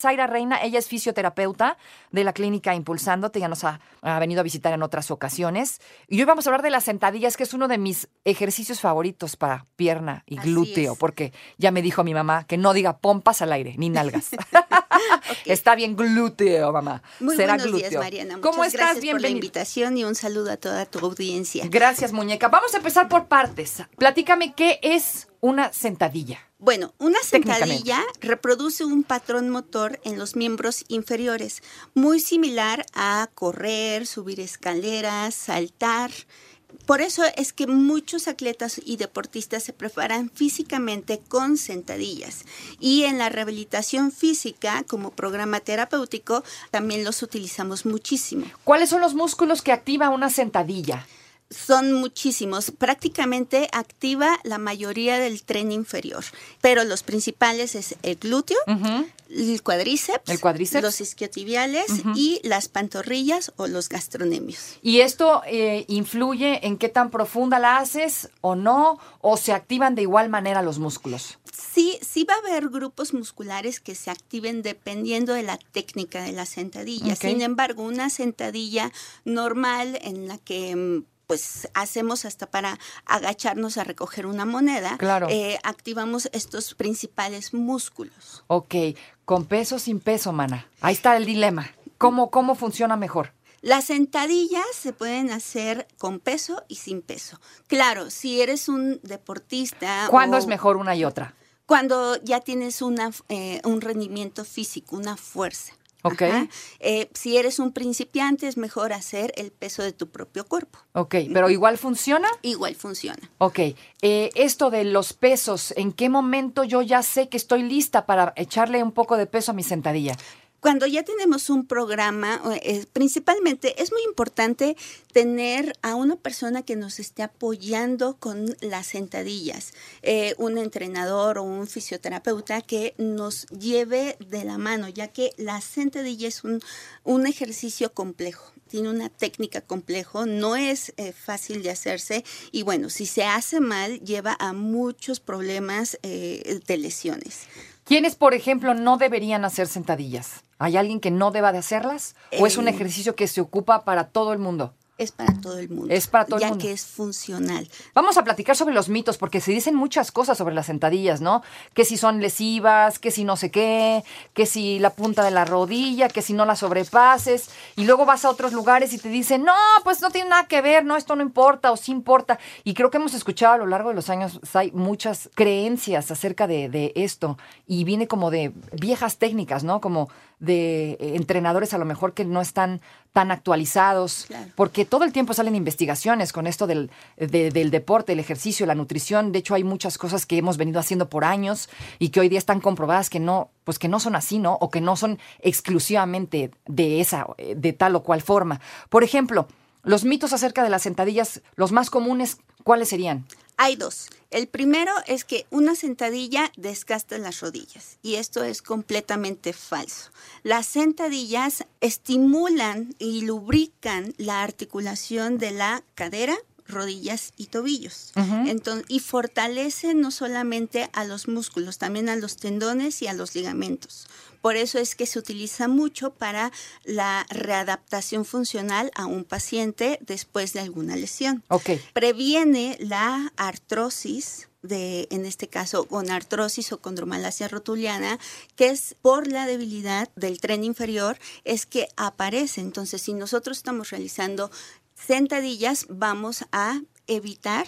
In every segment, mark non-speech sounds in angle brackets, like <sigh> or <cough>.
Zaira Reina, ella es fisioterapeuta de la clínica Impulsándote, ya nos ha, ha, venido a visitar en otras ocasiones. Y hoy vamos a hablar de las sentadillas, que es uno de mis ejercicios favoritos para pierna y glúteo, porque ya me dijo mi mamá que no diga pompas al aire, ni nalgas. <laughs> <laughs> okay. Está bien glúteo, mamá. Muy Será buenos glúteo. días, Mariana. Muchas ¿Cómo estás? gracias por la invitación y un saludo a toda tu audiencia. Gracias, muñeca. Vamos a empezar por partes. Platícame qué es una sentadilla. Bueno, una sentadilla reproduce un patrón motor en los miembros inferiores, muy similar a correr, subir escaleras, saltar. Por eso es que muchos atletas y deportistas se preparan físicamente con sentadillas. Y en la rehabilitación física, como programa terapéutico, también los utilizamos muchísimo. ¿Cuáles son los músculos que activa una sentadilla? Son muchísimos. Prácticamente activa la mayoría del tren inferior, pero los principales es el glúteo, uh -huh. el, cuádriceps, el cuádriceps, los isquiotibiales uh -huh. y las pantorrillas o los gastronemios. ¿Y esto eh, influye en qué tan profunda la haces o no? ¿O se activan de igual manera los músculos? Sí, sí va a haber grupos musculares que se activen dependiendo de la técnica de la sentadilla. Okay. Sin embargo, una sentadilla normal en la que pues hacemos hasta para agacharnos a recoger una moneda, claro. eh, activamos estos principales músculos. Ok, con peso o sin peso, mana. Ahí está el dilema. ¿Cómo, cómo funciona mejor? Las sentadillas se pueden hacer con peso y sin peso. Claro, si eres un deportista. ¿Cuándo o... es mejor una y otra? Cuando ya tienes una, eh, un rendimiento físico, una fuerza. Ok. Eh, si eres un principiante, es mejor hacer el peso de tu propio cuerpo. Ok, pero igual funciona. Igual funciona. Ok. Eh, esto de los pesos, ¿en qué momento yo ya sé que estoy lista para echarle un poco de peso a mi sentadilla? Cuando ya tenemos un programa, eh, principalmente es muy importante tener a una persona que nos esté apoyando con las sentadillas, eh, un entrenador o un fisioterapeuta que nos lleve de la mano, ya que la sentadilla es un, un ejercicio complejo tiene una técnica complejo, no es eh, fácil de hacerse y bueno, si se hace mal lleva a muchos problemas de lesiones. ¿Quiénes, por ejemplo, no deberían hacer sentadillas? ¿Hay alguien que no deba de hacerlas? ¿O es un ejercicio que se ocupa para todo el mundo? Es para todo el mundo. Es para todo ya el mundo. que es funcional. Vamos a platicar sobre los mitos, porque se dicen muchas cosas sobre las sentadillas, ¿no? Que si son lesivas, que si no sé qué, que si la punta de la rodilla, que si no la sobrepases. Y luego vas a otros lugares y te dicen, no, pues no tiene nada que ver, no, esto no importa o sí importa. Y creo que hemos escuchado a lo largo de los años, hay muchas creencias acerca de, de esto. Y viene como de viejas técnicas, ¿no? Como de entrenadores a lo mejor que no están tan actualizados, claro. porque todo el tiempo salen investigaciones con esto del, de, del deporte, el ejercicio, la nutrición. De hecho, hay muchas cosas que hemos venido haciendo por años y que hoy día están comprobadas que no, pues que no son así, ¿no? O que no son exclusivamente de esa, de tal o cual forma. Por ejemplo, los mitos acerca de las sentadillas, los más comunes, ¿cuáles serían? Hay dos. El primero es que una sentadilla desgasta las rodillas y esto es completamente falso. Las sentadillas estimulan y lubrican la articulación de la cadera, rodillas y tobillos. Uh -huh. Entonces, y fortalece no solamente a los músculos, también a los tendones y a los ligamentos. Por eso es que se utiliza mucho para la readaptación funcional a un paciente después de alguna lesión. Okay. Previene la artrosis de, en este caso, con artrosis o condromalacia rotuliana, que es por la debilidad del tren inferior, es que aparece. Entonces, si nosotros estamos realizando sentadillas, vamos a evitar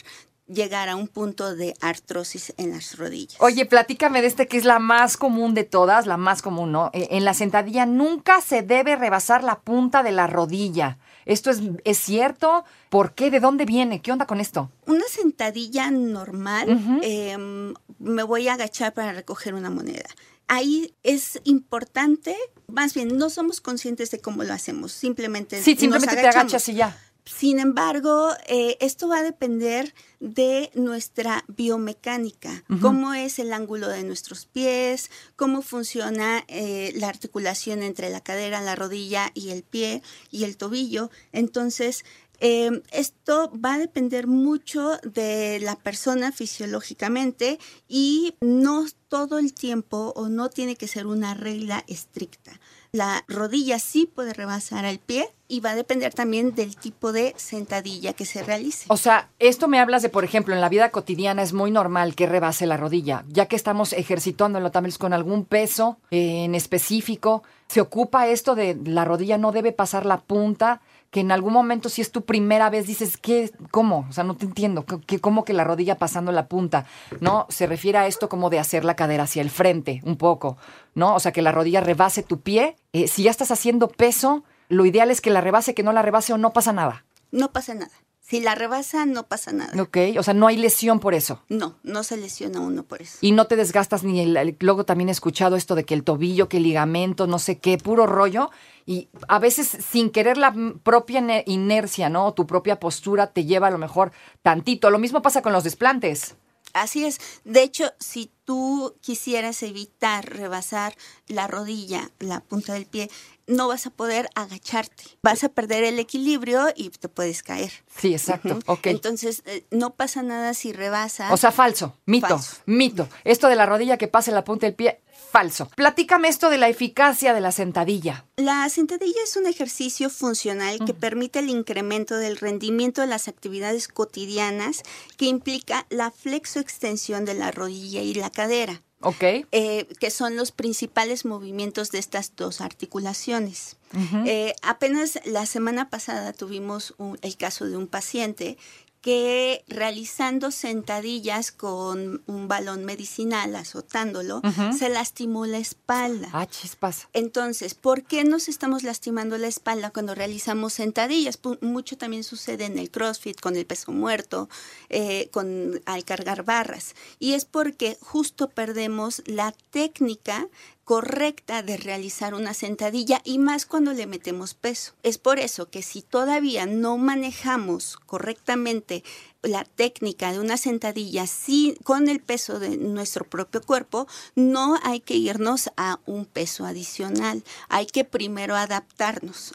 llegar a un punto de artrosis en las rodillas. Oye, platícame de este que es la más común de todas, la más común, ¿no? En la sentadilla nunca se debe rebasar la punta de la rodilla. ¿Esto es, es cierto? ¿Por qué? ¿De dónde viene? ¿Qué onda con esto? Una sentadilla normal, uh -huh. eh, me voy a agachar para recoger una moneda. Ahí es importante, más bien, no somos conscientes de cómo lo hacemos, simplemente. Sí, simplemente te agachas y ya. Sin embargo, eh, esto va a depender de nuestra biomecánica, uh -huh. cómo es el ángulo de nuestros pies, cómo funciona eh, la articulación entre la cadera, la rodilla y el pie y el tobillo. Entonces, Eh, esto va a depender mucho de la persona fisiológicamente y no todo el tiempo o no tiene que ser una regla estricta. La rodilla sí puede rebasar al pie y va a depender también del tipo de sentadilla que se realice. O sea, esto me hablas de, por ejemplo, en la vida cotidiana es muy normal que rebase la rodilla, ya que estamos ejercitándolo también con algún peso eh, en específico. Se ocupa esto de la rodilla no debe pasar la punta que en algún momento si es tu primera vez dices, ¿qué? ¿Cómo? O sea, no te entiendo. ¿Qué, ¿Cómo que la rodilla pasando la punta? ¿No? Se refiere a esto como de hacer la cadera hacia el frente, un poco, ¿no? O sea, que la rodilla rebase tu pie. Eh, si ya estás haciendo peso, lo ideal es que la rebase, que no la rebase o no pasa nada. No pasa nada. Si la rebasa, no pasa nada. Ok, o sea, no hay lesión por eso. No, no se lesiona uno por eso. Y no te desgastas ni el, luego también he escuchado esto de que el tobillo, que el ligamento, no sé qué, puro rollo. Y a veces sin querer la propia inercia, ¿no? Tu propia postura te lleva a lo mejor tantito. Lo mismo pasa con los desplantes. Así es. De hecho, si tú quisieras evitar rebasar la rodilla, la punta del pie, no vas a poder agacharte. Vas a perder el equilibrio y te puedes caer. Sí, exacto. Entonces, eh, no pasa nada si rebasas. O sea, falso. Mito. Mito. Esto de la rodilla que pase la punta del pie, falso. Platícame esto de la eficacia de la sentadilla. La sentadilla es un ejercicio funcional que permite el incremento del rendimiento de las actividades cotidianas que implica la flexoextensión de la rodilla y la cadera. Ok. Eh, que son los principales movimientos de estas dos articulaciones. Eh, apenas la semana pasada tuvimos el caso de un paciente que realizando sentadillas con un balón medicinal, azotándolo, se lastimó la espalda. Ah, chispas. Entonces, ¿por qué nos estamos lastimando la espalda cuando realizamos sentadillas? mucho también sucede en el CrossFit, con el peso muerto, eh, con al cargar barras. Y es porque justo perdemos la técnica correcta de realizar una sentadilla y más cuando le metemos peso. Es por eso que si todavía no manejamos correctamente la técnica de una sentadilla sí, con el peso de nuestro propio cuerpo, no hay que irnos a un peso adicional. Hay que primero adaptarnos.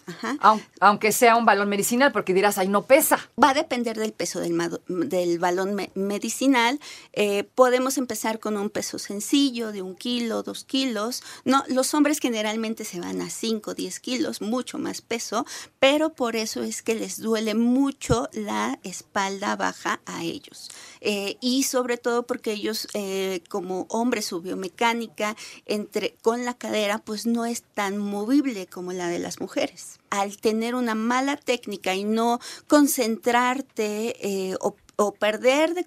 Aunque sea un balón medicinal, porque dirás, ahí no pesa. Va a depender del peso del, del balón medicinal. Eh, podemos empezar con un peso sencillo de un kilo, dos kilos. No, los hombres generalmente se van a 5, 10 kilos, mucho más peso, pero por eso es que les duele mucho la espalda baja a ellos. Eh, y sobre todo porque ellos, eh, como hombres, su biomecánica entre, con la cadera, pues no es tan movible como la de las mujeres. Al tener una mala técnica y no concentrarte eh, o, perder de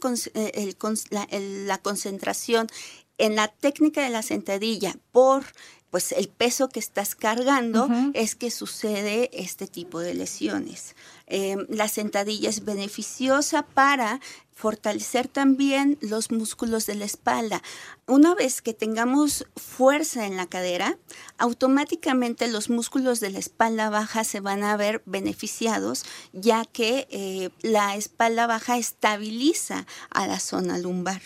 la concentración en la técnica de la sentadilla por pues el peso que estás cargando es que sucede este tipo de lesiones. Em, la sentadilla es beneficiosa para fortalecer también los músculos de la espalda. Una vez que tengamos fuerza en la cadera, automáticamente los músculos de la espalda baja se van a ver beneficiados, ya que eh, la espalda baja estabiliza a la zona lumbar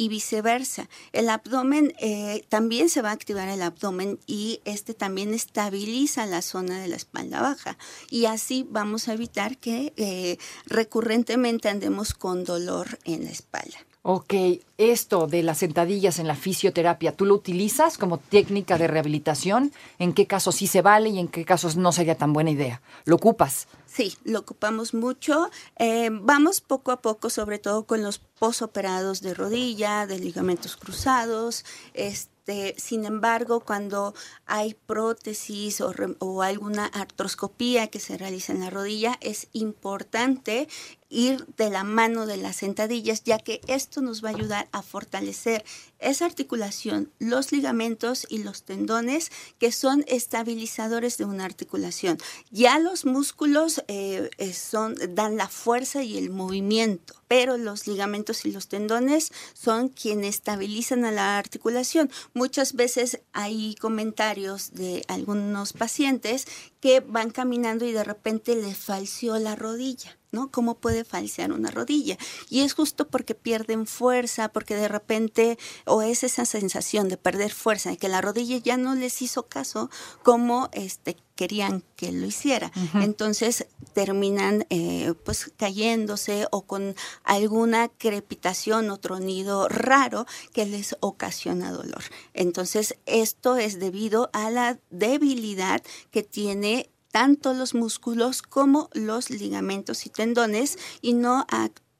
y viceversa. El abdomen eh, también se va a activar el abdomen y este también estabiliza la zona de la espalda baja y así vamos a evitar que eh, recurrentemente andemos con dolor en la espalda. Ok, esto de las sentadillas en la fisioterapia, ¿tú lo utilizas como técnica de rehabilitación? ¿En qué casos sí se vale y en qué casos no sería tan buena idea? ¿Lo ocupas? Sí, lo ocupamos mucho. Eh, vamos poco a poco, sobre todo con los posoperados de rodilla, de ligamentos cruzados. Este, sin embargo, cuando hay prótesis o, o alguna artroscopía que se realiza en la rodilla, es importante ir de la mano de las sentadillas, ya que esto nos va a ayudar a fortalecer esa articulación, los ligamentos y los tendones, que son estabilizadores de una articulación. Ya los músculos eh, eh, son, dan la fuerza y el movimiento, pero los ligamentos y los tendones son quienes estabilizan a la articulación. Muchas veces hay comentarios de algunos pacientes que van caminando y de repente les falció la rodilla ¿no? ¿Cómo puede falsear una rodilla? Y es justo porque pierden fuerza, porque de repente, o es esa sensación de perder fuerza, de que la rodilla ya no les hizo caso como este, querían que lo hiciera. Entonces terminan eh, pues cayéndose o con alguna crepitación o tronido raro que les ocasiona dolor. Entonces esto es debido a la debilidad que tiene tanto los músculos como los ligamentos y tendones y no,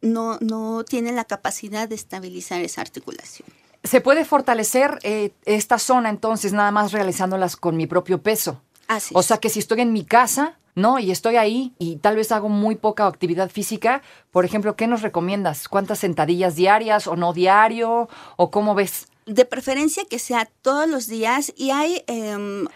no, no tienen la capacidad de estabilizar esa articulación. ¿Se puede fortalecer eh, esta zona entonces nada más realizándolas con mi propio peso? Así o sea que si estoy en mi casa, ¿no? Y estoy ahí y tal vez hago muy poca actividad física, por ejemplo, ¿qué nos recomiendas? ¿Cuántas sentadillas diarias o no diario? ¿O cómo ves? De preferencia que sea todos los días y hay em,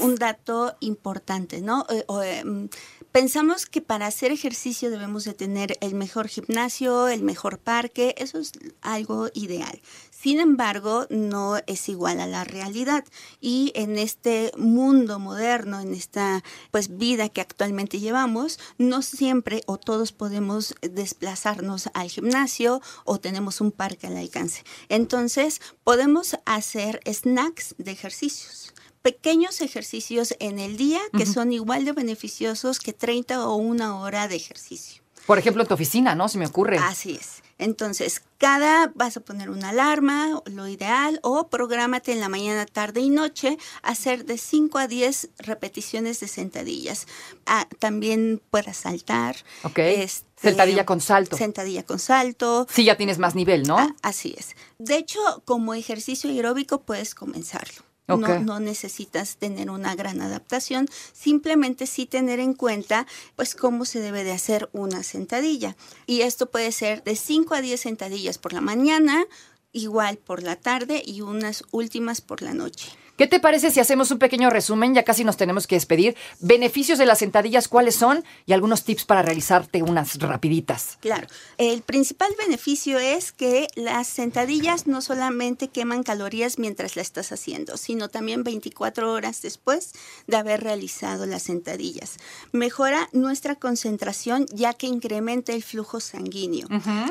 un dato importante, ¿no? Eh, em, pensamos que para hacer ejercicio debemos de tener el mejor gimnasio, el mejor parque, eso es algo ideal. Sin embargo, no es igual a la realidad y en este mundo moderno, en esta pues vida que actualmente llevamos, no siempre o todos podemos desplazarnos al gimnasio o tenemos un parque al alcance. Entonces, podemos hacer snacks de ejercicios pequeños ejercicios en el día que son igual de beneficiosos que 30 o una hora de ejercicio. Por ejemplo, en tu oficina, ¿no? Se me ocurre. Así es. Entonces, cada vas a poner una alarma, lo ideal, o prográmate en la mañana, tarde y noche, hacer de 5 a 10 repeticiones de sentadillas. Ah, también puedas saltar. Ok. Este, sentadilla con salto. Sentadilla con salto. Sí, ya tienes más nivel, ¿no? Ah, así es. De hecho, como ejercicio aeróbico puedes comenzarlo. No, necesitas tener una gran adaptación, simplemente sí tener en cuenta pues cómo se debe de hacer una sentadilla. Y esto puede ser de 5 a 10 sentadillas por la mañana, igual por la tarde y unas últimas por la noche. ¿Qué te parece si hacemos un pequeño resumen? Ya casi nos tenemos que despedir. Beneficios de las sentadillas, ¿cuáles son? Y algunos tips para realizarte unas rapiditas. Claro. El principal beneficio es que las sentadillas no solamente queman calorías mientras la estás haciendo, sino también 24 horas después de haber realizado las sentadillas. Mejora nuestra concentración ya que incrementa el flujo sanguíneo.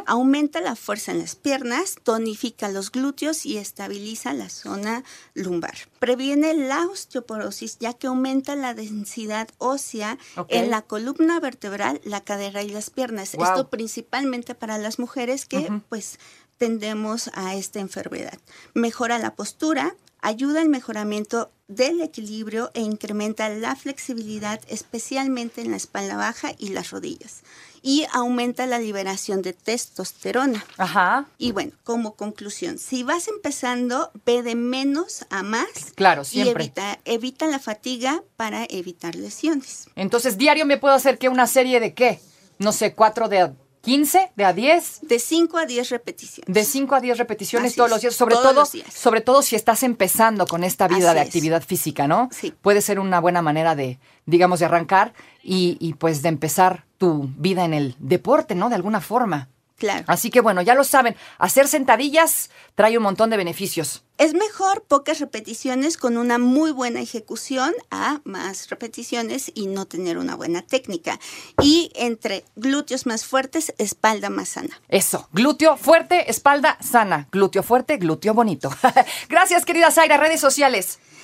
Aumenta la fuerza en las piernas, tonifica los glúteos y estabiliza la zona lumbar previene la osteoporosis ya que aumenta la densidad ósea en la columna vertebral, la cadera y las piernas. Esto principalmente para las mujeres que pues tendemos a esta enfermedad. Mejora la postura, ayuda al mejoramiento del equilibrio e incrementa la flexibilidad, especialmente en la espalda baja y las rodillas. Y aumenta la liberación de testosterona. Ajá. Y bueno, como conclusión, si vas empezando, ve de menos a más. Claro, siempre. Y evita, evita la fatiga para evitar lesiones. Entonces, diario me puedo hacer que una serie de qué? No sé, cuatro de 15, de a 10. De 5 a 10 repeticiones. De 5 a 10 repeticiones todos los días, sobre todo sobre todo si estás empezando con esta vida de actividad física, ¿no? Sí. Puede ser una buena manera de, digamos, de arrancar y, y pues de empezar tu vida en el deporte, ¿no? De alguna forma. Claro. Así que bueno, ya lo saben, hacer sentadillas trae un montón de beneficios. Es mejor pocas repeticiones con una muy buena ejecución a más repeticiones y no tener una buena técnica. Y entre glúteos más fuertes, espalda más sana. Eso, glúteo fuerte, espalda sana. Glúteo fuerte, glúteo bonito. <laughs> Gracias, querida Zaira, redes sociales.